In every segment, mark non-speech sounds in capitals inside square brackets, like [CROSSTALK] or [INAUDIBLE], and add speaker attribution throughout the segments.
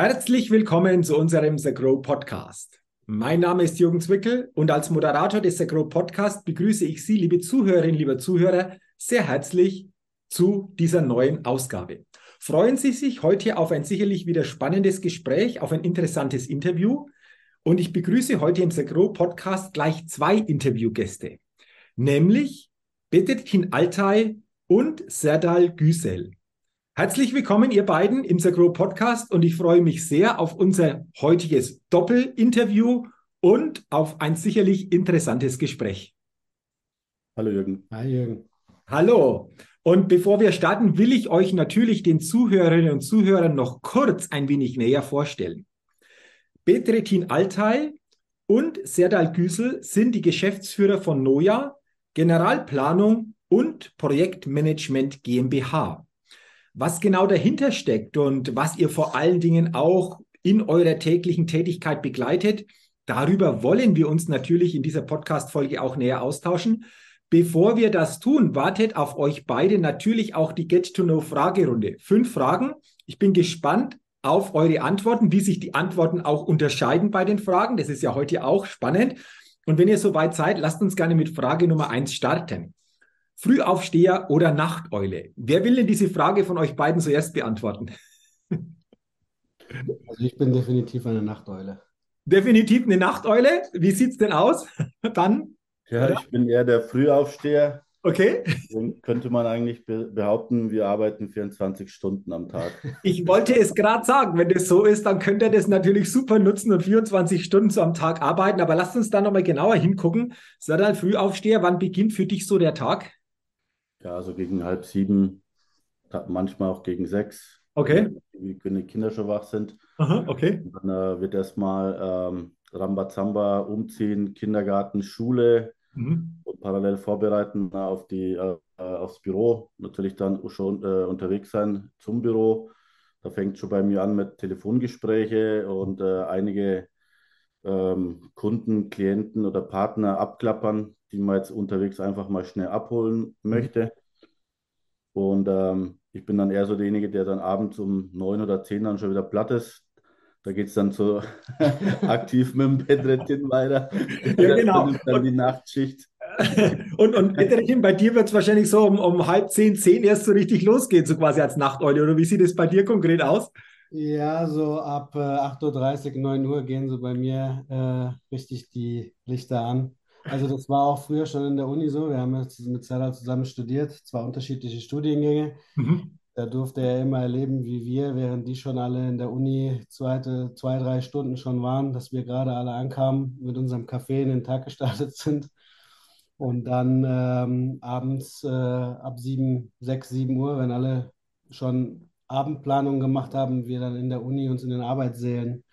Speaker 1: Herzlich willkommen zu unserem The Grow Podcast. Mein Name ist Jürgen Zwickel und als Moderator des The Grow Podcast begrüße ich Sie, liebe Zuhörerinnen, liebe Zuhörer, sehr herzlich zu dieser neuen Ausgabe. Freuen Sie sich heute auf ein sicherlich wieder spannendes Gespräch, auf ein interessantes Interview. Und ich begrüße heute im The Grow Podcast gleich zwei Interviewgäste, nämlich Betetkin Altay und Serdal Güsel. Herzlich willkommen, ihr beiden, im Sagro Podcast und ich freue mich sehr auf unser heutiges Doppelinterview und auf ein sicherlich interessantes Gespräch.
Speaker 2: Hallo Jürgen.
Speaker 1: Hi Jürgen. Hallo. Und bevor wir starten, will ich euch natürlich den Zuhörerinnen und Zuhörern noch kurz ein wenig näher vorstellen. Betretin Altay und Serdal Güsel sind die Geschäftsführer von Noja, Generalplanung und Projektmanagement GmbH was genau dahinter steckt und was ihr vor allen Dingen auch in eurer täglichen Tätigkeit begleitet. Darüber wollen wir uns natürlich in dieser Podcast-Folge auch näher austauschen. Bevor wir das tun, wartet auf euch beide natürlich auch die Get-to-Know-Fragerunde. Fünf Fragen. Ich bin gespannt auf eure Antworten, wie sich die Antworten auch unterscheiden bei den Fragen. Das ist ja heute auch spannend. Und wenn ihr soweit seid, lasst uns gerne mit Frage Nummer eins starten. Frühaufsteher oder Nachteule? Wer will denn diese Frage von euch beiden zuerst beantworten?
Speaker 2: Also ich bin definitiv eine Nachteule.
Speaker 1: Definitiv eine Nachteule. Wie sieht es denn aus? Dann?
Speaker 2: Ja, oder? ich bin eher der Frühaufsteher.
Speaker 1: Okay.
Speaker 2: Dann könnte man eigentlich behaupten, wir arbeiten 24 Stunden am Tag.
Speaker 1: Ich wollte es gerade sagen, wenn das so ist, dann könnt ihr das natürlich super nutzen und 24 Stunden so am Tag arbeiten. Aber lasst uns da nochmal genauer hingucken. Sei dann Frühaufsteher, wann beginnt für dich so der Tag?
Speaker 2: Ja, also gegen halb sieben, manchmal auch gegen sechs.
Speaker 1: Okay.
Speaker 2: Wenn die Kinder schon wach sind.
Speaker 1: Aha, okay.
Speaker 2: Und dann äh, wird erstmal ähm, Rambazamba umziehen, Kindergarten, Schule mhm. und parallel vorbereiten auf die, äh, aufs Büro. Natürlich dann schon äh, unterwegs sein zum Büro. Da fängt schon bei mir an mit Telefongespräche und äh, einige ähm, Kunden, Klienten oder Partner abklappern, die man jetzt unterwegs einfach mal schnell abholen möchte. Und ähm, ich bin dann eher so derjenige, der dann abends um neun oder zehn dann schon wieder platt ist. Da geht es dann so [LAUGHS] aktiv mit dem Bedrettin weiter.
Speaker 1: Ja, genau.
Speaker 2: dann die Nachtschicht. [LAUGHS]
Speaker 1: und, und Bedrettin, bei dir wird es wahrscheinlich so um, um halb zehn, zehn erst so richtig losgehen, so quasi als Nachteule. Oder wie sieht es bei dir konkret aus?
Speaker 3: Ja, so ab äh, 8.30 Uhr, 9 Uhr gehen so bei mir äh, richtig die Lichter an. Also das war auch früher schon in der Uni so. Wir haben jetzt mit Sarah zusammen studiert, zwar unterschiedliche Studiengänge. Mhm. Da durfte er immer erleben, wie wir, während die schon alle in der Uni zweite, zwei, drei Stunden schon waren, dass wir gerade alle ankamen, mit unserem Kaffee in den Tag gestartet sind. Und dann ähm, abends äh, ab 7, 6, 7 Uhr, wenn alle schon Abendplanung gemacht haben, wir dann in der Uni uns in den Arbeitssälen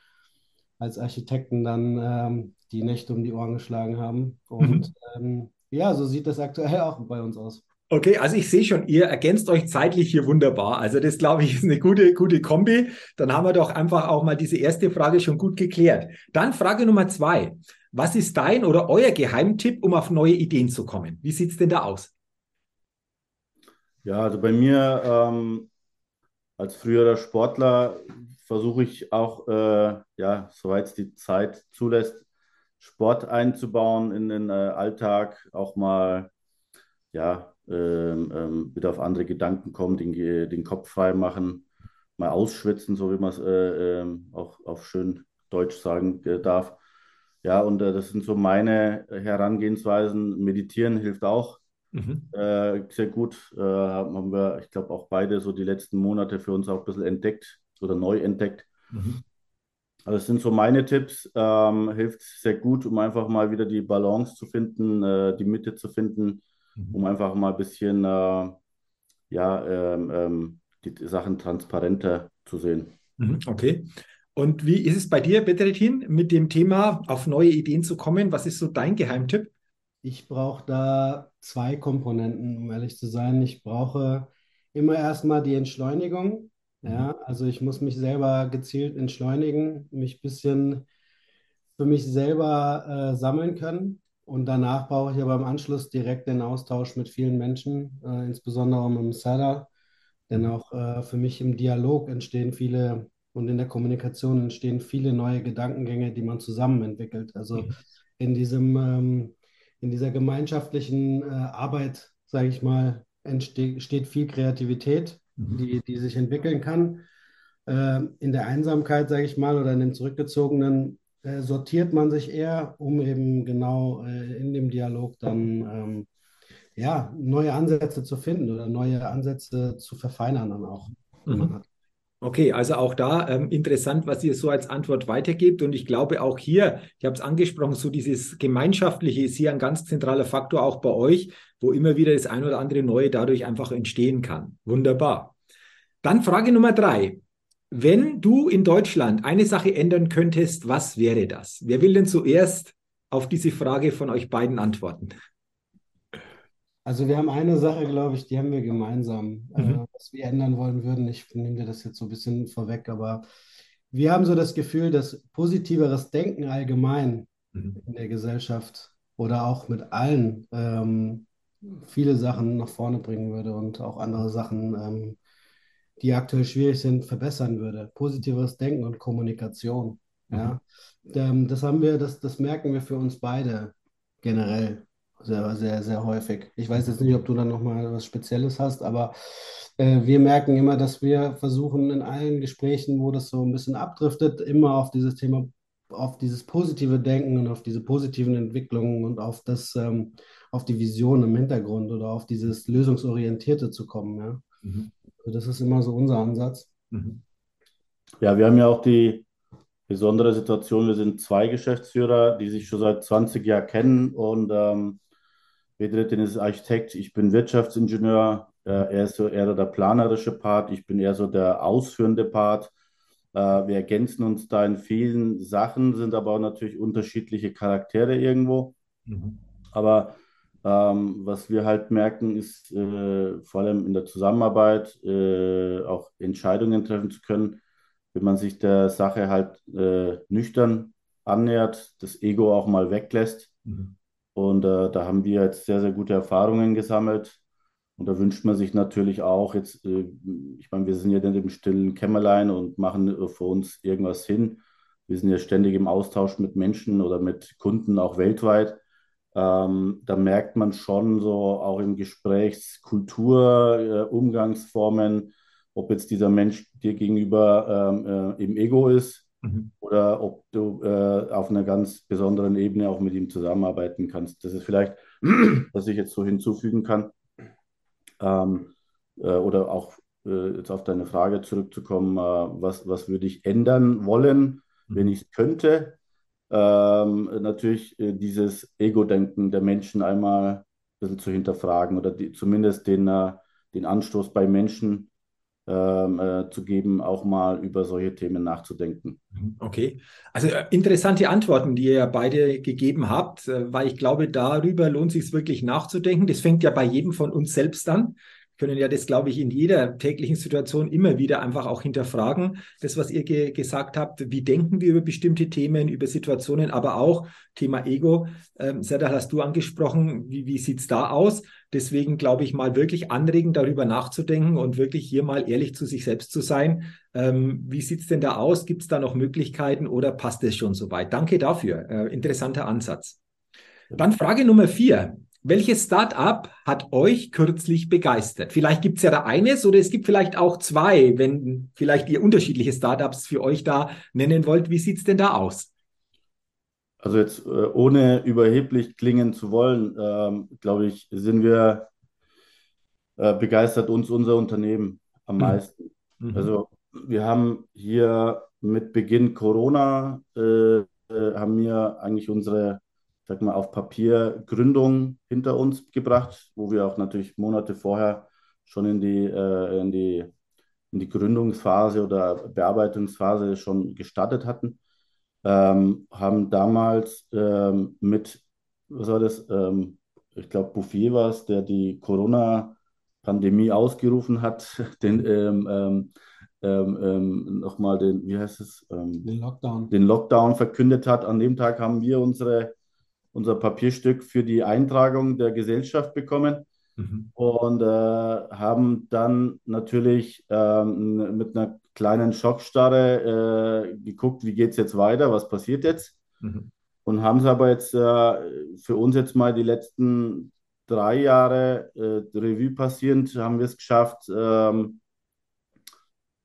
Speaker 3: als Architekten dann ähm, die Nächte um die Ohren geschlagen haben. Und mhm. ähm, ja, so sieht das aktuell auch bei uns aus.
Speaker 1: Okay, also ich sehe schon, ihr ergänzt euch zeitlich hier wunderbar. Also das glaube ich ist eine gute, gute Kombi. Dann haben wir doch einfach auch mal diese erste Frage schon gut geklärt. Dann Frage Nummer zwei. Was ist dein oder euer Geheimtipp, um auf neue Ideen zu kommen? Wie sieht es denn da aus?
Speaker 2: Ja, also bei mir ähm, als früherer Sportler versuche ich auch, äh, ja, soweit es die Zeit zulässt, Sport einzubauen in den äh, Alltag, auch mal, ja, ähm, ähm, wieder auf andere Gedanken kommen, den, den Kopf frei machen, mal ausschwitzen, so wie man es äh, ähm, auch auf schön Deutsch sagen äh, darf. Ja, und äh, das sind so meine Herangehensweisen. Meditieren hilft auch Mhm. Äh, sehr gut. Äh, haben wir, ich glaube, auch beide so die letzten Monate für uns auch ein bisschen entdeckt oder neu entdeckt. Mhm. Also das sind so meine Tipps. Ähm, hilft sehr gut, um einfach mal wieder die Balance zu finden, äh, die Mitte zu finden, mhm. um einfach mal ein bisschen äh, ja, ähm, ähm, die Sachen transparenter zu sehen.
Speaker 1: Mhm. Okay. Und wie ist es bei dir, Betretin, mit dem Thema auf neue Ideen zu kommen? Was ist so dein Geheimtipp?
Speaker 3: Ich brauche da zwei Komponenten, um ehrlich zu sein. Ich brauche immer erstmal die Entschleunigung. Ja, mhm. also ich muss mich selber gezielt entschleunigen, mich ein bisschen für mich selber äh, sammeln können. Und danach brauche ich aber im Anschluss direkt den Austausch mit vielen Menschen, äh, insbesondere mit dem Seller. Denn auch äh, für mich im Dialog entstehen viele und in der Kommunikation entstehen viele neue Gedankengänge, die man zusammen entwickelt. Also mhm. in diesem, ähm, in dieser gemeinschaftlichen äh, Arbeit, sage ich mal, entsteht viel Kreativität, mhm. die, die sich entwickeln kann. Äh, in der Einsamkeit, sage ich mal, oder in dem Zurückgezogenen äh, sortiert man sich eher, um eben genau äh, in dem Dialog dann ähm, ja, neue Ansätze zu finden oder neue Ansätze zu verfeinern dann auch.
Speaker 1: Mhm. Okay, also auch da ähm, interessant, was ihr so als Antwort weitergebt. Und ich glaube auch hier, ich habe es angesprochen, so dieses Gemeinschaftliche ist hier ein ganz zentraler Faktor auch bei euch, wo immer wieder das ein oder andere Neue dadurch einfach entstehen kann. Wunderbar. Dann Frage Nummer drei. Wenn du in Deutschland eine Sache ändern könntest, was wäre das? Wer will denn zuerst auf diese Frage von euch beiden antworten?
Speaker 3: Also wir haben eine Sache, glaube ich, die haben wir gemeinsam, äh, mhm. äh, was wir ändern wollen würden. Ich nehme dir das jetzt so ein bisschen vorweg, aber wir haben so das Gefühl, dass positiveres Denken allgemein mhm. in der Gesellschaft oder auch mit allen ähm, viele Sachen nach vorne bringen würde und auch andere Sachen, ähm, die aktuell schwierig sind, verbessern würde. Positiveres Denken und Kommunikation. Mhm. Ja, ähm, das haben wir, das, das merken wir für uns beide generell sehr, sehr, sehr häufig. Ich weiß jetzt nicht, ob du da nochmal was Spezielles hast, aber äh, wir merken immer, dass wir versuchen in allen Gesprächen, wo das so ein bisschen abdriftet, immer auf dieses Thema, auf dieses positive Denken und auf diese positiven Entwicklungen und auf das, ähm, auf die Vision im Hintergrund oder auf dieses Lösungsorientierte zu kommen. Ja? Mhm. Also das ist immer so unser Ansatz. Mhm.
Speaker 2: Ja, wir haben ja auch die besondere Situation, wir sind zwei Geschäftsführer, die sich schon seit 20 Jahren kennen und ähm, Bedrettin ist Architekt, ich bin Wirtschaftsingenieur. Äh, er ist so eher der planerische Part, ich bin eher so der ausführende Part. Äh, wir ergänzen uns da in vielen Sachen, sind aber auch natürlich unterschiedliche Charaktere irgendwo. Mhm. Aber ähm, was wir halt merken, ist äh, vor allem in der Zusammenarbeit äh, auch Entscheidungen treffen zu können, wenn man sich der Sache halt äh, nüchtern annähert, das Ego auch mal weglässt. Mhm und äh, da haben wir jetzt sehr, sehr gute Erfahrungen gesammelt. Und da wünscht man sich natürlich auch jetzt, äh, ich meine, wir sind ja nicht im stillen Kämmerlein und machen äh, für uns irgendwas hin. Wir sind ja ständig im Austausch mit Menschen oder mit Kunden, auch weltweit. Ähm, da merkt man schon so auch im Gesprächskultur, äh, Umgangsformen, ob jetzt dieser Mensch dir gegenüber ähm, äh, im Ego ist Mhm. Oder ob du äh, auf einer ganz besonderen Ebene auch mit ihm zusammenarbeiten kannst. Das ist vielleicht, [CLEARS THROAT] was ich jetzt so hinzufügen kann. Ähm, äh, oder auch äh, jetzt auf deine Frage zurückzukommen, äh, was, was würde ich ändern wollen, mhm. wenn ich es könnte? Ähm, natürlich äh, dieses Ego-Denken der Menschen einmal ein bisschen zu hinterfragen oder die, zumindest den, äh, den Anstoß bei Menschen ähm, äh, zu geben, auch mal über solche Themen nachzudenken.
Speaker 1: Okay, also äh, interessante Antworten, die ihr beide gegeben habt, äh, weil ich glaube, darüber lohnt sich wirklich nachzudenken. Das fängt ja bei jedem von uns selbst an können ja das, glaube ich, in jeder täglichen Situation immer wieder einfach auch hinterfragen. Das, was ihr ge gesagt habt, wie denken wir über bestimmte Themen, über Situationen, aber auch Thema Ego. Ähm, Serdar, hast du angesprochen, wie, wie sieht es da aus? Deswegen glaube ich mal wirklich anregen, darüber nachzudenken und wirklich hier mal ehrlich zu sich selbst zu sein. Ähm, wie sieht es denn da aus? Gibt es da noch Möglichkeiten oder passt es schon soweit? Danke dafür. Äh, interessanter Ansatz. Dann Frage Nummer vier. Welches Startup hat euch kürzlich begeistert? Vielleicht gibt es ja da eines oder es gibt vielleicht auch zwei, wenn vielleicht ihr unterschiedliche Startups für euch da nennen wollt. Wie sieht es denn da aus?
Speaker 2: Also jetzt äh, ohne überheblich klingen zu wollen, ähm, glaube ich, sind wir äh, begeistert uns unser Unternehmen am mhm. meisten. Mhm. Also wir haben hier mit Beginn Corona äh, äh haben wir eigentlich unsere sag mal, auf Papier Gründung hinter uns gebracht, wo wir auch natürlich Monate vorher schon in die, äh, in die, in die Gründungsphase oder Bearbeitungsphase schon gestartet hatten. Ähm, haben damals ähm, mit, was war das, ähm, ich glaube, Bouffier war es, der die Corona-Pandemie ausgerufen hat, [LAUGHS] den ähm, ähm, ähm, nochmal den, wie heißt es?
Speaker 3: Den Lockdown.
Speaker 2: Den Lockdown verkündet hat. An dem Tag haben wir unsere unser Papierstück für die Eintragung der Gesellschaft bekommen. mhm. und äh, haben dann natürlich ähm, mit einer kleinen Schockstarre äh, geguckt, wie geht es jetzt weiter, was passiert jetzt. Mhm. Und haben es aber jetzt äh, für uns jetzt mal die letzten drei Jahre äh, Revue passierend, haben wir es geschafft, ähm,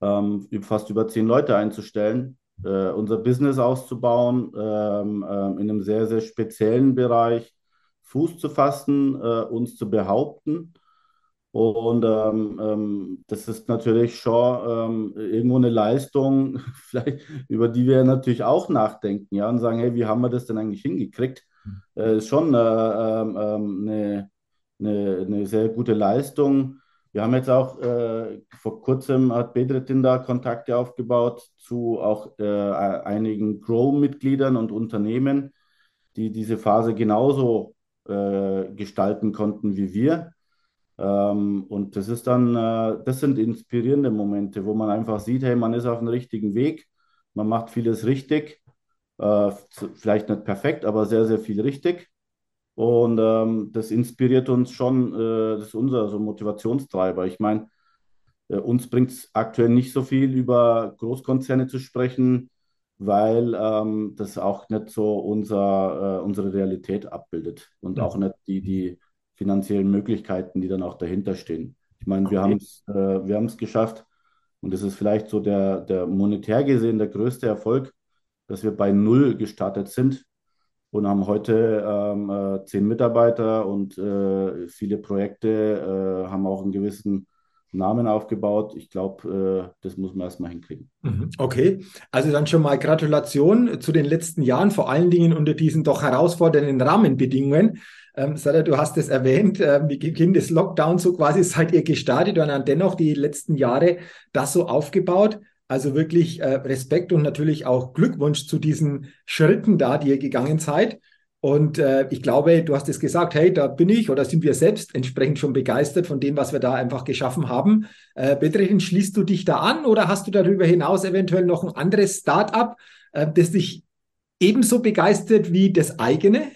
Speaker 2: ähm, fast über zehn Leute einzustellen, äh, unser Business auszubauen, ähm, ähm, in einem sehr, sehr speziellen Bereich Fuß zu fassen, äh, uns zu behaupten. Und ähm, ähm, das ist natürlich schon ähm, irgendwo eine Leistung, [LAUGHS] vielleicht, über die wir natürlich auch nachdenken, ja, und sagen, hey, wie haben wir das denn eigentlich hingekriegt? Äh, ist schon äh, eine, eine, eine sehr gute Leistung. Wir haben jetzt auch äh, vor kurzem hat Bedretin da Kontakte aufgebaut zu auch äh, einigen Grow-Mitgliedern und Unternehmen, die diese Phase genauso äh, gestalten konnten wie wir. Ähm, und das ist dann, äh, das sind inspirierende Momente, wo man einfach sieht, hey, man ist auf dem richtigen Weg, man macht vieles richtig, äh, vielleicht nicht perfekt, aber sehr, sehr viel richtig. Und ähm, das inspiriert uns schon, äh, das ist unser so Motivationstreiber. Ich meine, äh, uns bringt es aktuell nicht so viel, über Großkonzerne zu sprechen, weil ähm, das auch nicht so unser, äh, unsere Realität abbildet und ja. auch nicht die, die finanziellen Möglichkeiten, die dann auch dahinter stehen. Ich meine, okay. wir haben es äh, wir haben es geschafft und das ist vielleicht so der, der monetär gesehen der größte Erfolg, dass wir bei Null gestartet sind und haben heute ähm, äh, zehn Mitarbeiter und äh, viele Projekte, äh, haben auch einen gewissen Namen aufgebaut. Ich glaube, äh, das muss man erstmal hinkriegen.
Speaker 1: Mhm. Okay, also dann schon mal Gratulation zu den letzten Jahren, vor allen Dingen unter diesen doch herausfordernden Rahmenbedingungen. Ähm, Sarah, du hast es erwähnt, äh, mit Beginn des Lockdowns so quasi seid ihr gestartet und dann dennoch die letzten Jahre das so aufgebaut. Also wirklich äh, Respekt und natürlich auch Glückwunsch zu diesen Schritten da, die ihr gegangen seid. Und äh, ich glaube, du hast es gesagt, hey, da bin ich oder sind wir selbst entsprechend schon begeistert von dem, was wir da einfach geschaffen haben. Äh, Bedrechen, schließt du dich da an oder hast du darüber hinaus eventuell noch ein anderes Start-up, äh, das dich ebenso begeistert wie das eigene?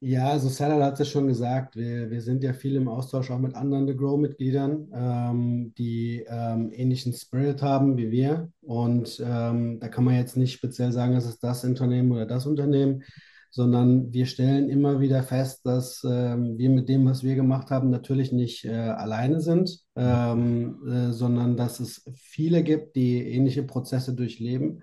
Speaker 3: Ja, also Salah hat es ja schon gesagt, wir, wir sind ja viel im Austausch auch mit anderen The Grow-Mitgliedern, ähm, die ähm, ähnlichen Spirit haben wie wir. Und ähm, da kann man jetzt nicht speziell sagen, es ist das Unternehmen oder das Unternehmen, sondern wir stellen immer wieder fest, dass ähm, wir mit dem, was wir gemacht haben, natürlich nicht äh, alleine sind, ähm, äh, sondern dass es viele gibt, die ähnliche Prozesse durchleben.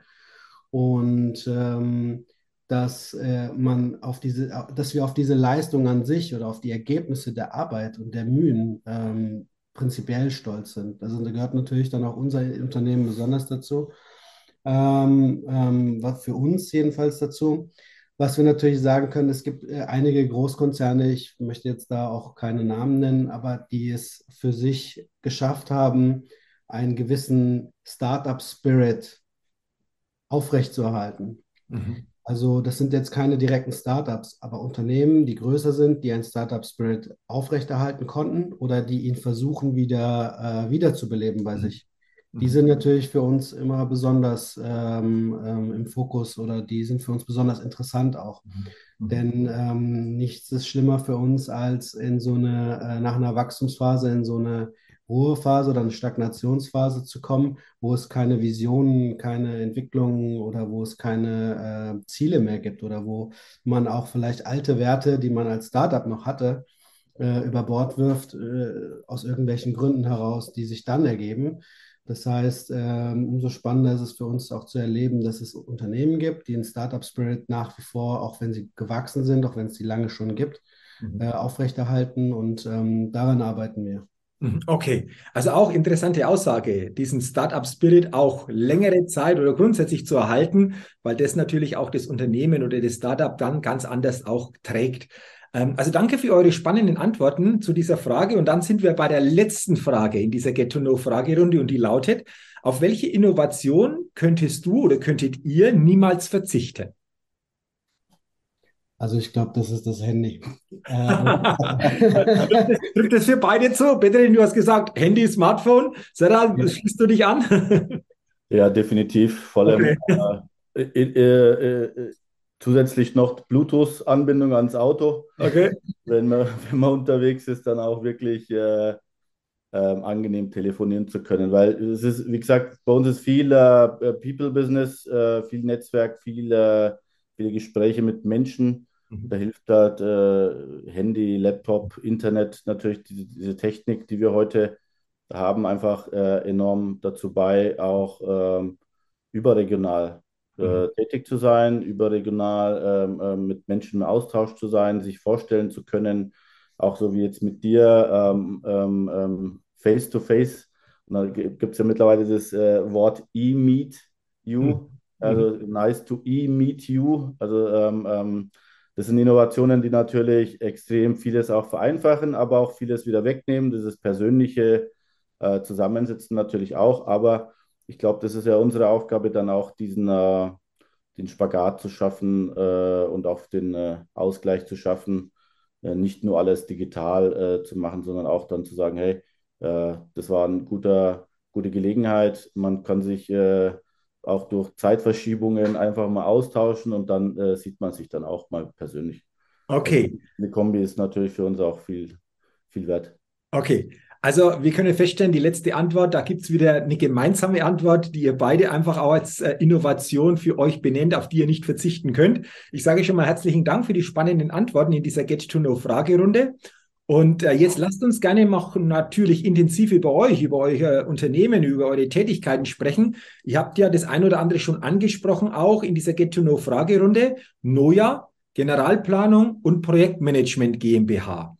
Speaker 3: Und ähm, dass äh, man auf diese, dass wir auf diese Leistung an sich oder auf die Ergebnisse der Arbeit und der Mühen ähm, prinzipiell stolz sind. Also da gehört natürlich dann auch unser Unternehmen besonders dazu. Ähm, ähm, was für uns jedenfalls dazu. Was wir natürlich sagen können, es gibt äh, einige Großkonzerne, ich möchte jetzt da auch keine Namen nennen, aber die es für sich geschafft haben, einen gewissen Startup-Spirit aufrechtzuerhalten. Mhm. Also das sind jetzt keine direkten Startups, aber Unternehmen, die größer sind, die einen Startup-Spirit aufrechterhalten konnten oder die ihn versuchen wieder äh, wiederzubeleben bei sich. Die mhm. sind natürlich für uns immer besonders ähm, ähm, im Fokus oder die sind für uns besonders interessant auch. Mhm. Denn ähm, nichts ist schlimmer für uns, als in so eine, äh, nach einer Wachstumsphase, in so eine Ruhephase oder eine Stagnationsphase zu kommen, wo es keine Visionen, keine Entwicklungen oder wo es keine äh, Ziele mehr gibt oder wo man auch vielleicht alte Werte, die man als Startup noch hatte, äh, über Bord wirft, äh, aus irgendwelchen Gründen heraus, die sich dann ergeben. Das heißt, ähm, umso spannender ist es für uns auch zu erleben, dass es Unternehmen gibt, die einen Startup-Spirit nach wie vor, auch wenn sie gewachsen sind, auch wenn es die lange schon gibt, mhm. äh, aufrechterhalten und ähm, daran arbeiten wir.
Speaker 1: Mhm. Okay, also auch interessante Aussage, diesen Startup-Spirit auch längere Zeit oder grundsätzlich zu erhalten, weil das natürlich auch das Unternehmen oder das Startup dann ganz anders auch trägt. Ähm, also danke für eure spannenden Antworten zu dieser Frage. Und dann sind wir bei der letzten Frage in dieser Get-to-Know-Fragerunde und die lautet, auf welche Innovation könntest du oder könntet ihr niemals verzichten?
Speaker 3: Also ich glaube, das ist das Handy. [LAUGHS]
Speaker 1: Trifft das für beide zu? Petrin, du hast gesagt, Handy, Smartphone. Sarah, ja. schließt du dich an? [LAUGHS]
Speaker 2: ja, definitiv. Vor allem okay. äh, äh, äh, zusätzlich noch Bluetooth-Anbindung ans Auto.
Speaker 1: Okay.
Speaker 2: Wenn man, [LAUGHS] wenn man unterwegs ist, dann auch wirklich äh, ähm, angenehm telefonieren zu können. Weil es ist, wie gesagt, bei uns ist viel äh, People-Business, äh, viel Netzwerk, viel, äh, viele Gespräche mit Menschen. Mhm. Da hilft halt äh, Handy, Laptop, Internet, natürlich die, diese Technik, die wir heute haben, einfach äh, enorm dazu bei, auch ähm, überregional äh, mhm. tätig zu sein, überregional ähm, äh, mit Menschen im Austausch zu sein, sich vorstellen zu können, auch so wie jetzt mit dir, ähm, face to face. Und da gibt es ja mittlerweile das äh, Wort E-Meet You, mhm. also nice to E-Meet You. Also ähm, ähm, das sind Innovationen, die natürlich extrem vieles auch vereinfachen, aber auch vieles wieder wegnehmen. Dieses persönliche äh, Zusammensitzen natürlich auch, aber ich glaube, das ist ja unsere Aufgabe, dann auch diesen äh, den Spagat zu schaffen äh, und auch den äh, Ausgleich zu schaffen, äh, nicht nur alles digital äh, zu machen, sondern auch dann zu sagen, hey, das war eine guter, gute Gelegenheit. Man kann sich äh, auch durch Zeitverschiebungen einfach mal austauschen und dann sieht man sich dann auch mal persönlich.
Speaker 1: Okay.
Speaker 2: Also eine Kombi ist natürlich für uns auch viel, viel wert.
Speaker 1: Okay, also wir können feststellen, die letzte Antwort, da gibt es wieder eine gemeinsame Antwort, die ihr beide einfach auch als äh, Innovation für euch benennt, auf die ihr nicht verzichten könnt. Ich sage schon mal herzlichen Dank für die spannenden Antworten in dieser Get-to-Know-Fragerunde. Und äh, jetzt lasst uns gerne noch natürlich intensiv über euch, über euer Unternehmen, über eure Tätigkeiten sprechen. Ihr habt ja das ein oder andere schon angesprochen, auch in dieser Get-to-Know-Fragerunde. NOJA, Generalplanung und Projektmanagement GmbH.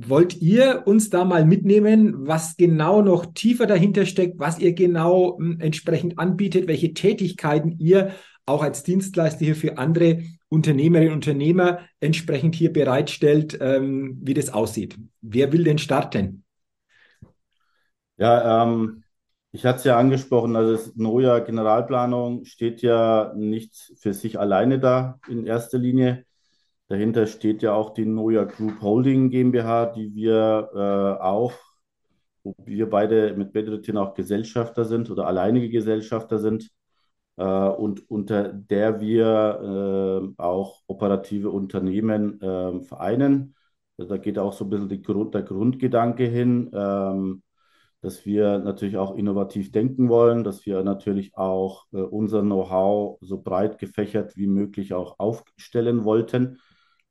Speaker 1: Wollt ihr uns da mal mitnehmen, was genau noch tiefer dahinter steckt, was ihr genau hm, entsprechend anbietet, welche Tätigkeiten ihr auch als Dienstleister hier für andere Unternehmerinnen und Unternehmer entsprechend hier bereitstellt, ähm, wie das aussieht? Wer will denn starten?
Speaker 2: Ja, ähm, ich hatte es ja angesprochen, also das NOJA Generalplanung steht ja nicht für sich alleine da in erster Linie. Dahinter steht ja auch die Noja Group Holding GmbH, die wir äh, auch, wo wir beide mit Bedretin auch Gesellschafter sind oder alleinige Gesellschafter sind und unter der wir äh, auch operative Unternehmen äh, vereinen. Da geht auch so ein bisschen Grund, der Grundgedanke hin, ähm, dass wir natürlich auch innovativ denken wollen, dass wir natürlich auch äh, unser Know-how so breit gefächert wie möglich auch aufstellen wollten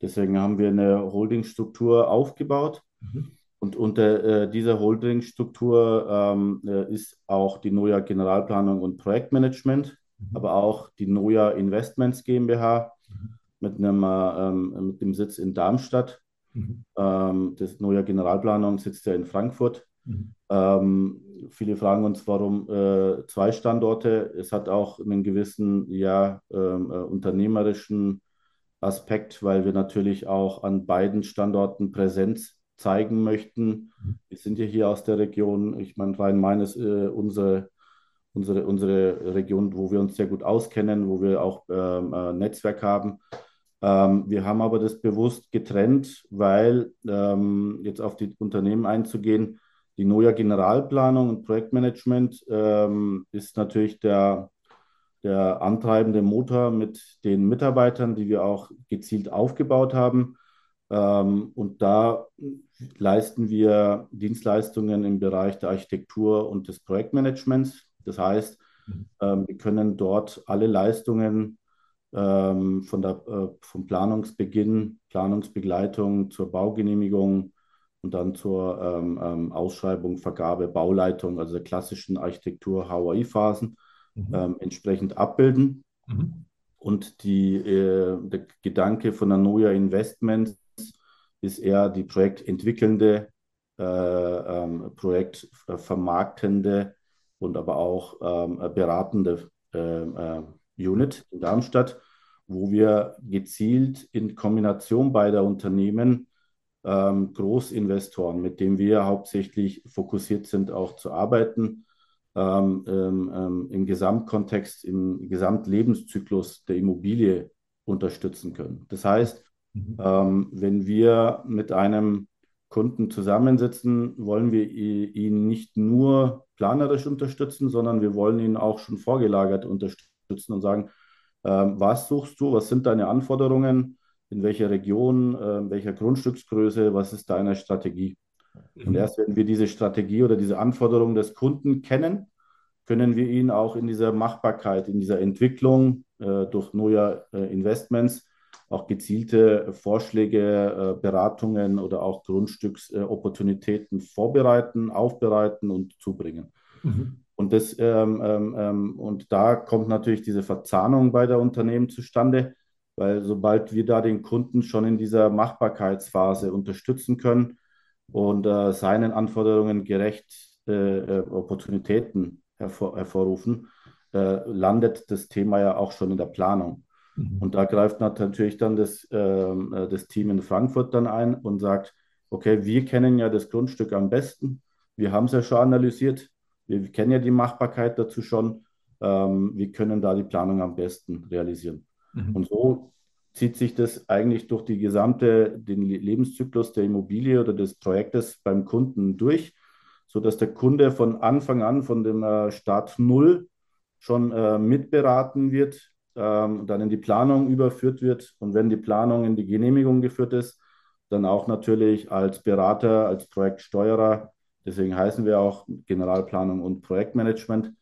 Speaker 2: Deswegen haben wir eine Holdingstruktur aufgebaut. Mhm. Und unter äh, dieser Holdingstruktur ähm, äh, ist auch die Noja Generalplanung und Projektmanagement, mhm. aber auch die Noja Investments GmbH mhm. mit, einem, äh, ähm, mit dem Sitz in Darmstadt. Mhm. Ähm, das Noja Generalplanung sitzt ja in Frankfurt. Mhm. Ähm, viele fragen uns, warum äh, zwei Standorte. Es hat auch einen gewissen ja, ähm, äh, unternehmerischen Aspekt, weil wir natürlich auch an beiden Standorten Präsenz zeigen möchten. Wir sind ja hier aus der Region, ich meine, Rhein-Main ist äh, unsere, unsere, unsere Region, wo wir uns sehr gut auskennen, wo wir auch ähm, äh, Netzwerk haben. Ähm, wir haben aber das bewusst getrennt, weil ähm, jetzt auf die Unternehmen einzugehen, die Noja Generalplanung und Projektmanagement ähm, ist natürlich der der antreibende Motor mit den Mitarbeitern, die wir auch gezielt aufgebaut haben. Ähm, und da leisten wir Dienstleistungen im Bereich der Architektur und des Projektmanagements. Das heißt, mhm. ähm, wir können dort alle Leistungen ähm, von der, äh, vom Planungsbeginn, Planungsbegleitung zur Baugenehmigung und dann zur Ausschreibung, Vergabe, Bauleitung, also der klassischen Architektur-HOI-Phasen mhm. ähm, entsprechend abbilden. Mhm. Und die, äh, der Gedanke von der Noja Investments ist eher die projektentwickelnde, äh, ähm, projektvermarktende und aber auch ähm, beratende äh, äh, Unit in Darmstadt, wo wir gezielt in Kombination beider Unternehmen ähm, Großinvestoren, mit denen wir hauptsächlich fokussiert sind, auch zu arbeiten, ähm, ähm, ähm, im Gesamtkontext, im Gesamtlebenszyklus der Immobilie unterstützen können. Das heißt, mhm. ähm, wenn wir mit einem Kunden zusammensitzen, wollen wir ihn nicht nur planerisch unterstützen, sondern wir wollen ihn auch schon vorgelagert unterstützen und sagen, Ähm, was suchst du? Was sind deine Anforderungen? In welcher Region? Äh, welcher Grundstücksgröße? Was ist deine Strategie? Und
Speaker 1: Mhm.
Speaker 2: erst wenn wir diese Strategie oder diese Anforderungen des Kunden kennen, können wir ihn auch in dieser Machbarkeit, in dieser Entwicklung äh, durch neue äh, Investments auch gezielte Vorschläge, äh, Beratungen oder auch Grundstücksopportunitäten vorbereiten, aufbereiten und zubringen.
Speaker 1: Mhm.
Speaker 2: Und, das, ähm, ähm, ähm, und da kommt natürlich diese Verzahnung bei der Unternehmen zustande, weil sobald wir da den Kunden schon in dieser Machbarkeitsphase unterstützen können und äh, seinen Anforderungen gerecht äh, äh, Opportunitäten hervor, hervorrufen, äh, landet das Thema ja auch schon in der Planung.
Speaker 1: Mhm.
Speaker 2: Und da greift natürlich dann das, ähm, äh, das Team in Frankfurt dann ein und sagt, okay, wir kennen ja das Grundstück am besten, wir haben es ja schon analysiert, wir kennen ja die Machbarkeit dazu schon, ähm, wir können da die Planung am besten realisieren.
Speaker 1: Mhm.
Speaker 2: Und so zieht sich das eigentlich durch die gesamte, den Lebenszyklus der Immobilie oder des Projektes beim Kunden durch, sodass der Kunde von Anfang an, von dem äh, Start Null schon äh, mitberaten wird, ähm, dann in die Planung überführt wird und wenn die Planung in die Genehmigung geführt ist, dann auch natürlich als Berater, als Projektsteuerer, deswegen heißen wir auch Generalplanung und Projektmanagement,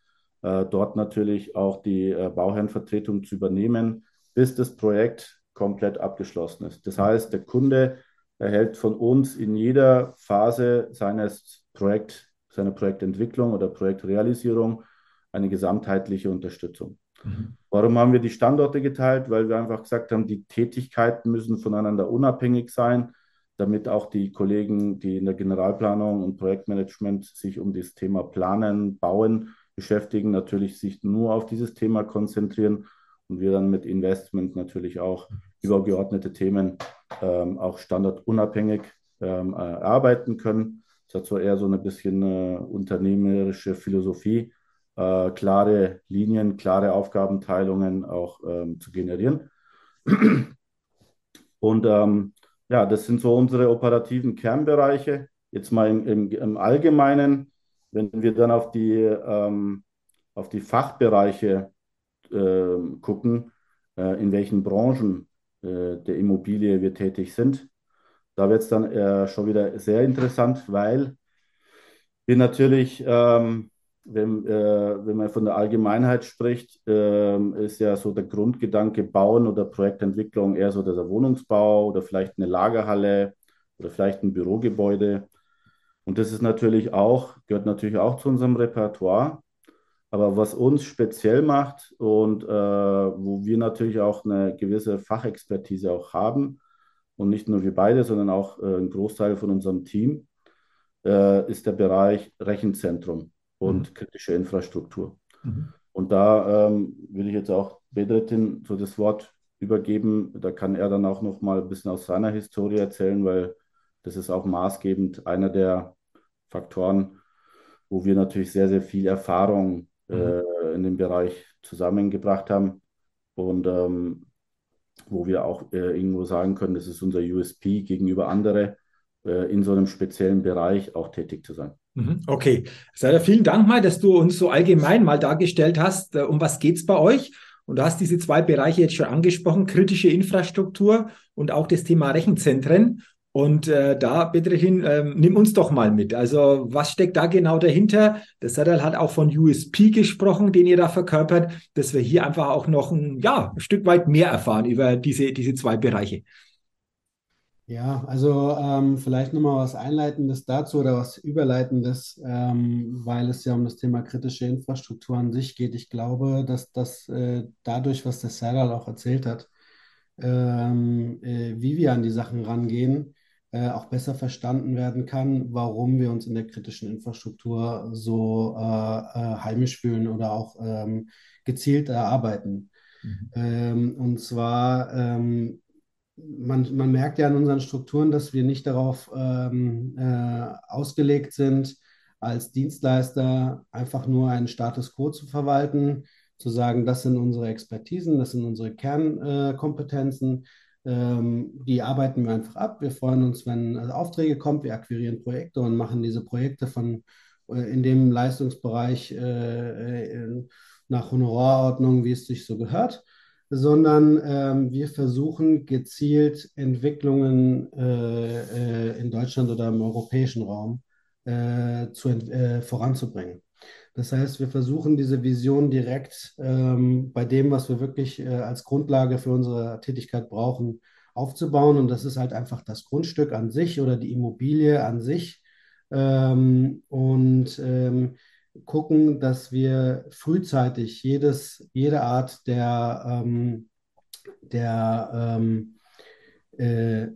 Speaker 2: äh, dort natürlich auch die äh, Bauherrenvertretung zu übernehmen, bis das Projekt komplett abgeschlossen ist. Das heißt, der Kunde erhält von uns in jeder Phase seines Projekt, seiner Projektentwicklung oder Projektrealisierung eine gesamtheitliche Unterstützung.
Speaker 1: Mhm.
Speaker 2: Warum haben wir die Standorte geteilt? Weil wir einfach gesagt haben, die Tätigkeiten müssen voneinander unabhängig sein, damit auch die Kollegen, die in der Generalplanung und Projektmanagement sich um das Thema Planen, Bauen beschäftigen, natürlich sich nur auf dieses Thema konzentrieren und wir dann mit Investment natürlich auch übergeordnete Themen ähm, auch standardunabhängig ähm, äh, arbeiten können. Das hat so eher so ein bisschen äh, unternehmerische Philosophie, äh, klare Linien, klare Aufgabenteilungen auch ähm, zu generieren. [CLEARS THROAT] Und ähm, ja, das sind so unsere operativen Kernbereiche. Jetzt mal im, im, im Allgemeinen, wenn wir dann auf die, ähm, auf die Fachbereiche äh, gucken, äh, in welchen Branchen äh, der Immobilie wir tätig sind, da wird es dann äh, schon wieder sehr interessant, weil wir natürlich ähm, wenn, äh, wenn man von der Allgemeinheit spricht, äh, ist ja so der Grundgedanke Bauen oder Projektentwicklung eher so der Wohnungsbau oder vielleicht eine Lagerhalle oder vielleicht ein Bürogebäude. Und das ist natürlich auch, gehört natürlich auch zu unserem Repertoire. Aber was uns speziell macht und äh, wo wir natürlich auch eine gewisse Fachexpertise auch haben, und nicht nur wir beide, sondern auch äh, ein Großteil von unserem Team, äh, ist der Bereich Rechenzentrum und
Speaker 1: Mhm.
Speaker 2: kritische Infrastruktur.
Speaker 1: Mhm.
Speaker 2: Und da ähm, würde ich jetzt auch Bedretin so das Wort übergeben. Da kann er dann auch noch mal ein bisschen aus seiner Historie erzählen, weil das ist auch maßgebend einer der Faktoren, wo wir natürlich sehr, sehr viel Erfahrung
Speaker 1: Mhm.
Speaker 2: äh, in dem Bereich zusammengebracht haben und ähm, wo wir auch äh, irgendwo sagen können, das ist unser USP gegenüber anderen, äh, in so einem speziellen Bereich auch tätig zu sein.
Speaker 1: Mhm. Okay, Sarah, vielen Dank mal, dass du uns so allgemein mal dargestellt hast, äh, um was geht es bei euch. Und du hast diese zwei Bereiche jetzt schon angesprochen, kritische Infrastruktur und auch das Thema Rechenzentren. Und äh, da, Bedretin, ähm, nimm uns doch mal mit. Also, was steckt da genau dahinter? Der Sadal hat auch von USP gesprochen, den ihr da verkörpert, dass wir hier einfach auch noch ein, ja, ein Stück weit mehr erfahren über diese, diese zwei Bereiche.
Speaker 3: Ja, also ähm, vielleicht nochmal was Einleitendes dazu oder was Überleitendes, ähm, weil es ja um das Thema kritische Infrastruktur an sich geht. Ich glaube, dass das äh, dadurch, was der Serdal auch erzählt hat, ähm, äh, wie wir an die Sachen rangehen, äh, auch besser verstanden werden kann, warum wir uns in der kritischen Infrastruktur so äh, äh, heimisch fühlen oder auch ähm, gezielt erarbeiten.
Speaker 1: Mhm.
Speaker 3: Ähm, und zwar ähm, man, man merkt ja an unseren Strukturen, dass wir nicht darauf ähm, äh, ausgelegt sind, als Dienstleister einfach nur einen Status quo zu verwalten, zu sagen, das sind unsere Expertisen, das sind unsere Kernkompetenzen, ähm, die arbeiten wir einfach ab. Wir freuen uns, wenn Aufträge kommen, wir akquirieren Projekte und machen diese Projekte von äh, in dem Leistungsbereich äh, äh, nach Honorarordnung, wie es sich so gehört. Sondern ähm, wir versuchen gezielt Entwicklungen äh, äh, in Deutschland oder im europäischen Raum äh, zu, äh, voranzubringen. Das heißt, wir versuchen diese Vision direkt ähm, bei dem, was wir wirklich äh, als Grundlage für unsere Tätigkeit brauchen, aufzubauen. Und das ist halt einfach das Grundstück an sich oder die Immobilie an sich. Ähm, und ähm, gucken, dass wir frühzeitig jedes, jede Art der, ähm, der ähm, äh,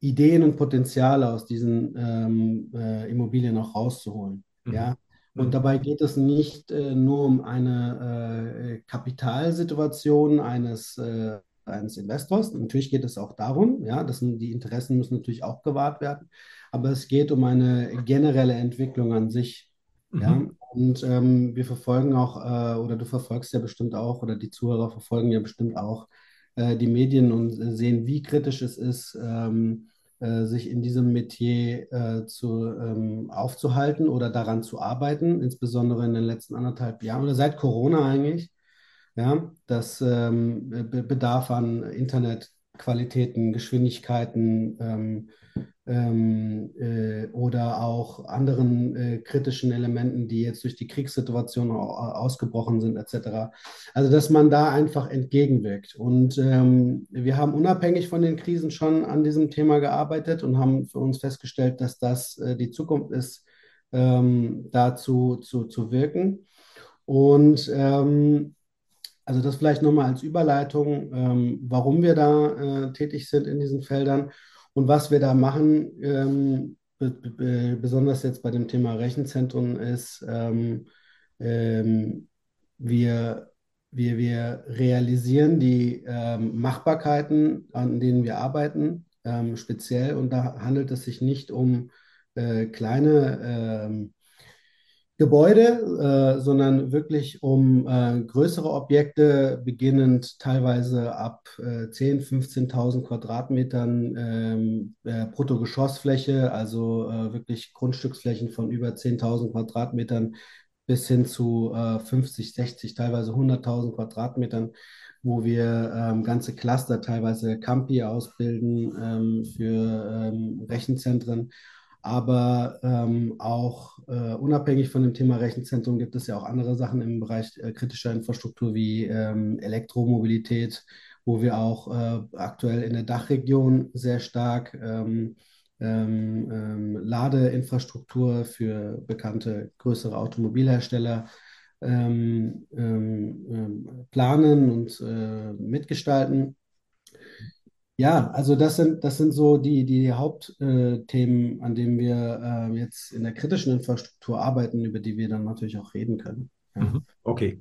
Speaker 3: Ideen und Potenziale aus diesen ähm, äh, Immobilien auch rauszuholen. Mhm. Ja? Und mhm. dabei geht es nicht äh, nur um eine äh, Kapitalsituation eines, äh, eines Investors. Natürlich geht es auch darum, ja, dass die Interessen müssen natürlich auch gewahrt werden, aber es geht um eine generelle Entwicklung an sich. Ja, mhm. und ähm, wir verfolgen auch, äh, oder du verfolgst ja bestimmt auch, oder die Zuhörer verfolgen ja bestimmt auch äh, die Medien und äh, sehen, wie kritisch es ist, ähm, äh, sich in diesem Metier äh, zu, ähm, aufzuhalten oder daran zu arbeiten, insbesondere in den letzten anderthalb Jahren oder seit Corona eigentlich. Ja, das ähm, Bedarf an Internetqualitäten, Geschwindigkeiten, ähm, ähm, äh, oder auch anderen äh, kritischen Elementen, die jetzt durch die Kriegssituation ausgebrochen sind, etc. Also, dass man da einfach entgegenwirkt. Und ähm, wir haben unabhängig von den Krisen schon an diesem Thema gearbeitet und haben für uns festgestellt, dass das äh, die Zukunft ist, ähm, dazu zu, zu wirken. Und ähm, also das vielleicht nochmal als Überleitung, ähm, warum wir da äh, tätig sind in diesen Feldern. Und was wir da machen, ähm, besonders jetzt bei dem Thema Rechenzentren, ist, ähm, ähm, wir, wir, wir realisieren die ähm, Machbarkeiten, an denen wir arbeiten, ähm, speziell. Und da handelt es sich nicht um äh, kleine Gebäude, äh, sondern wirklich um äh, größere Objekte, beginnend teilweise ab äh, 10.000, 15.000 Quadratmetern ähm, äh, Bruttogeschossfläche, also äh, wirklich Grundstücksflächen von über 10.000 Quadratmetern bis hin zu 50, äh, 60, teilweise 100.000 Quadratmetern, wo wir ähm, ganze Cluster, teilweise Campi ausbilden ähm, für ähm, Rechenzentren aber ähm, auch äh, unabhängig von dem Thema Rechenzentrum gibt es ja auch andere Sachen im Bereich äh, kritischer Infrastruktur wie ähm, Elektromobilität, wo wir auch äh, aktuell in der Dachregion sehr stark ähm, ähm, ähm Ladeinfrastruktur für bekannte größere Automobilhersteller ähm, planen und äh, mitgestalten. Ja, also das sind, das sind so die, die Hauptthemen, an denen wir äh, jetzt in der kritischen Infrastruktur arbeiten, über die wir dann natürlich auch reden können.
Speaker 1: Ja. Mhm. Okay.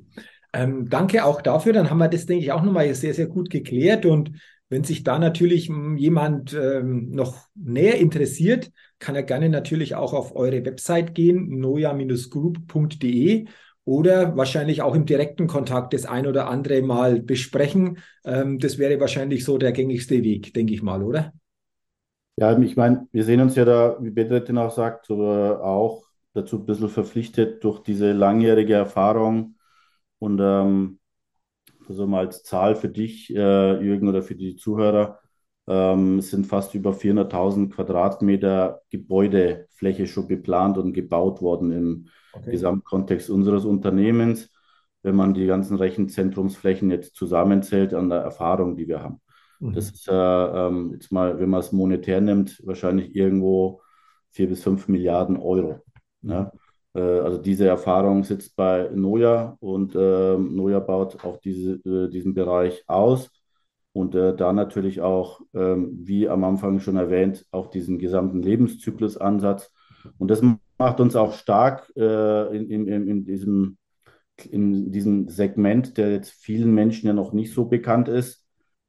Speaker 1: Ähm, danke auch dafür. Dann haben wir das, denke ich, auch nochmal sehr, sehr gut geklärt. Und wenn sich da natürlich jemand ähm, noch näher interessiert, kann er gerne natürlich auch auf eure Website gehen, noja-group.de oder wahrscheinlich auch im direkten Kontakt das ein oder andere mal besprechen. Ähm, das wäre wahrscheinlich so der gängigste Weg, denke ich mal, oder?
Speaker 2: Ja, ich meine, wir sehen uns ja da, wie Bedrettin auch sagt, auch dazu ein bisschen verpflichtet durch diese langjährige Erfahrung. Und ähm, also mal als Zahl für dich, äh, Jürgen, oder für die Zuhörer, ähm, sind fast über 400.000 Quadratmeter Gebäudefläche schon geplant und gebaut worden im okay. Gesamtkontext unseres Unternehmens, wenn man die ganzen Rechenzentrumsflächen jetzt zusammenzählt an der Erfahrung, die wir haben. Mhm. Das ist äh, ähm, jetzt mal, wenn man es monetär nimmt, wahrscheinlich irgendwo vier bis fünf Milliarden Euro. Ne? Äh, also diese Erfahrung sitzt bei Noja und äh, Noja baut auch diese, äh, diesen Bereich aus und äh, da natürlich auch, ähm, wie am Anfang schon erwähnt, auch diesen gesamten Lebenszyklusansatz. Und das macht uns auch stark äh, in, in, in, diesem, in diesem Segment, der jetzt vielen Menschen ja noch nicht so bekannt ist,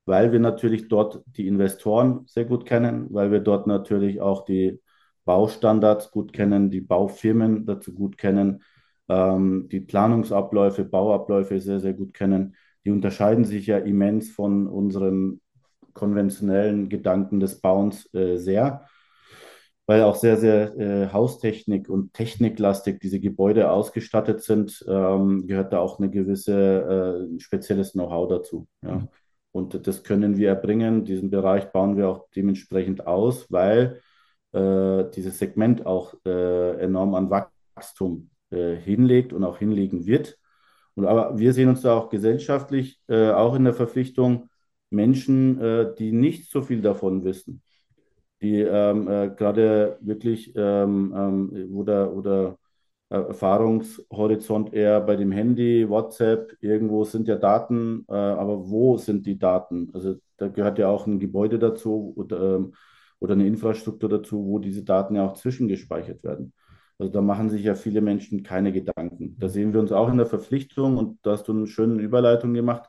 Speaker 2: weil wir natürlich dort die Investoren sehr gut kennen, weil wir dort natürlich auch die Baustandards gut kennen, die Baufirmen dazu gut kennen, ähm, die Planungsabläufe, Bauabläufe sehr, sehr gut kennen die unterscheiden sich ja immens von unseren konventionellen Gedanken des Bauens äh, sehr. weil auch sehr, sehr äh, Haustechnik und Techniklastig diese Gebäude ausgestattet sind, ähm, gehört da auch eine gewisse äh, spezielles Know-how dazu. Ja. Mhm. Und das können wir erbringen. Diesen Bereich bauen wir auch dementsprechend aus, weil äh, dieses Segment auch äh, enorm an Wachstum äh, hinlegt und auch hinlegen wird. Und aber wir sehen uns da auch gesellschaftlich äh, auch in der Verpflichtung, Menschen, äh, die nicht so viel davon wissen, die ähm, äh, gerade wirklich, ähm, ähm, wo der, wo der Erfahrungshorizont eher bei dem Handy, WhatsApp, irgendwo sind ja Daten, äh, aber wo sind die Daten? Also da gehört ja auch ein Gebäude dazu oder, ähm, oder eine Infrastruktur dazu, wo diese Daten ja auch zwischengespeichert werden. Also da machen sich ja viele Menschen keine Gedanken. Da sehen wir uns auch in der Verpflichtung und da hast du eine schöne Überleitung gemacht.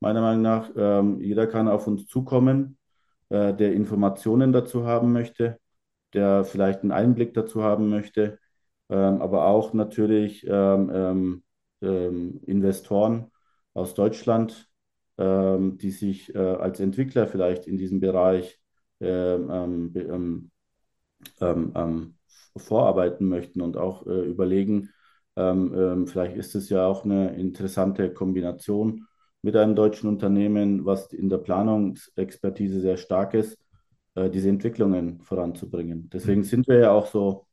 Speaker 2: Meiner Meinung nach, ähm, jeder kann auf uns zukommen, äh, der Informationen dazu haben möchte, der vielleicht einen Einblick dazu haben möchte, ähm, aber auch natürlich ähm, ähm, ähm Investoren aus Deutschland, ähm, die sich äh, als Entwickler vielleicht in diesem Bereich ähm, vorarbeiten möchten und auch äh, überlegen, ähm, ähm, vielleicht ist es ja auch eine interessante Kombination mit einem deutschen Unternehmen, was in der Planungsexpertise sehr stark ist, äh, diese Entwicklungen voranzubringen. Deswegen mhm. sind wir ja auch so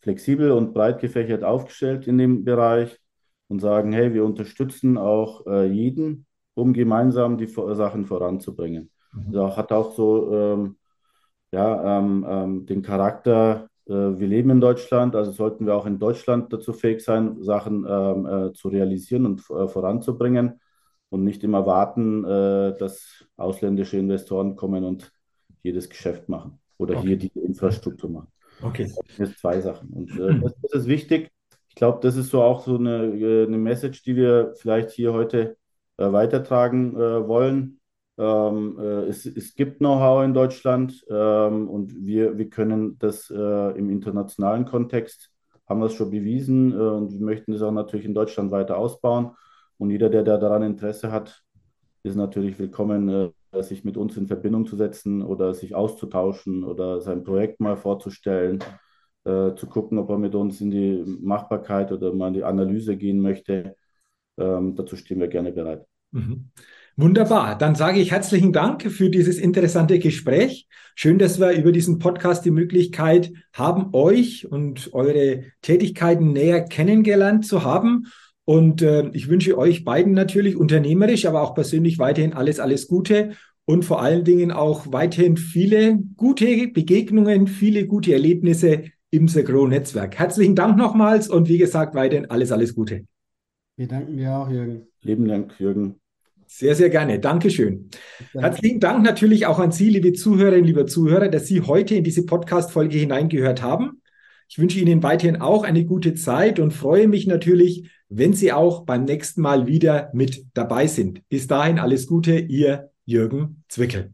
Speaker 2: flexibel und breit gefächert aufgestellt in dem Bereich und sagen, hey, wir unterstützen auch äh, jeden, um gemeinsam die Sachen voranzubringen. Mhm. Also hat auch so ähm, ja, ähm, ähm, den Charakter, wir leben in Deutschland, also sollten wir auch in Deutschland dazu fähig sein, Sachen ähm, äh, zu realisieren und äh, voranzubringen und nicht immer warten, äh, dass ausländische Investoren kommen und jedes Geschäft machen oder okay. hier die Infrastruktur machen. Okay. Das sind zwei Sachen. Und äh, das, das, ist wichtig. Ich glaube, das ist so auch so eine, äh, eine Message, die wir vielleicht hier heute weitertragen wollen ähm, äh, es, es, gibt Know-how in Deutschland ähm, und wir, wir können das äh, im internationalen Kontext, haben wir es schon bewiesen äh, und wir möchten es auch natürlich in Deutschland weiter ausbauen. Und jeder, der da daran Interesse hat, ist natürlich willkommen, äh, sich mit uns in Verbindung zu setzen oder sich auszutauschen oder sein Projekt mal vorzustellen, äh, zu gucken, ob er mit uns in die Machbarkeit oder mal in die Analyse gehen möchte. Ähm, dazu stehen wir gerne bereit.
Speaker 1: Mhm. Wunderbar. Dann sage ich herzlichen Dank für dieses interessante Gespräch. Schön, dass wir über diesen Podcast die Möglichkeit haben, euch und eure Tätigkeiten näher kennengelernt zu haben. Und äh, ich wünsche euch beiden natürlich unternehmerisch, aber auch persönlich weiterhin alles, alles Gute und vor allen Dingen auch weiterhin viele gute Begegnungen, viele gute Erlebnisse im Segro-Netzwerk. Herzlichen Dank nochmals und wie gesagt, weiterhin alles, alles Gute.
Speaker 3: Wir danken dir auch, Jürgen.
Speaker 2: Lieben Dank, Jürgen.
Speaker 1: Sehr, sehr gerne. Dankeschön. Danke. Herzlichen Dank natürlich auch an Sie, liebe Zuhörerinnen, liebe Zuhörer, dass Sie heute in diese Podcast-Folge hineingehört haben. Ich wünsche Ihnen weiterhin auch eine gute Zeit und freue mich natürlich, wenn Sie auch beim nächsten Mal wieder mit dabei sind. Bis dahin alles Gute, Ihr Jürgen Zwickel.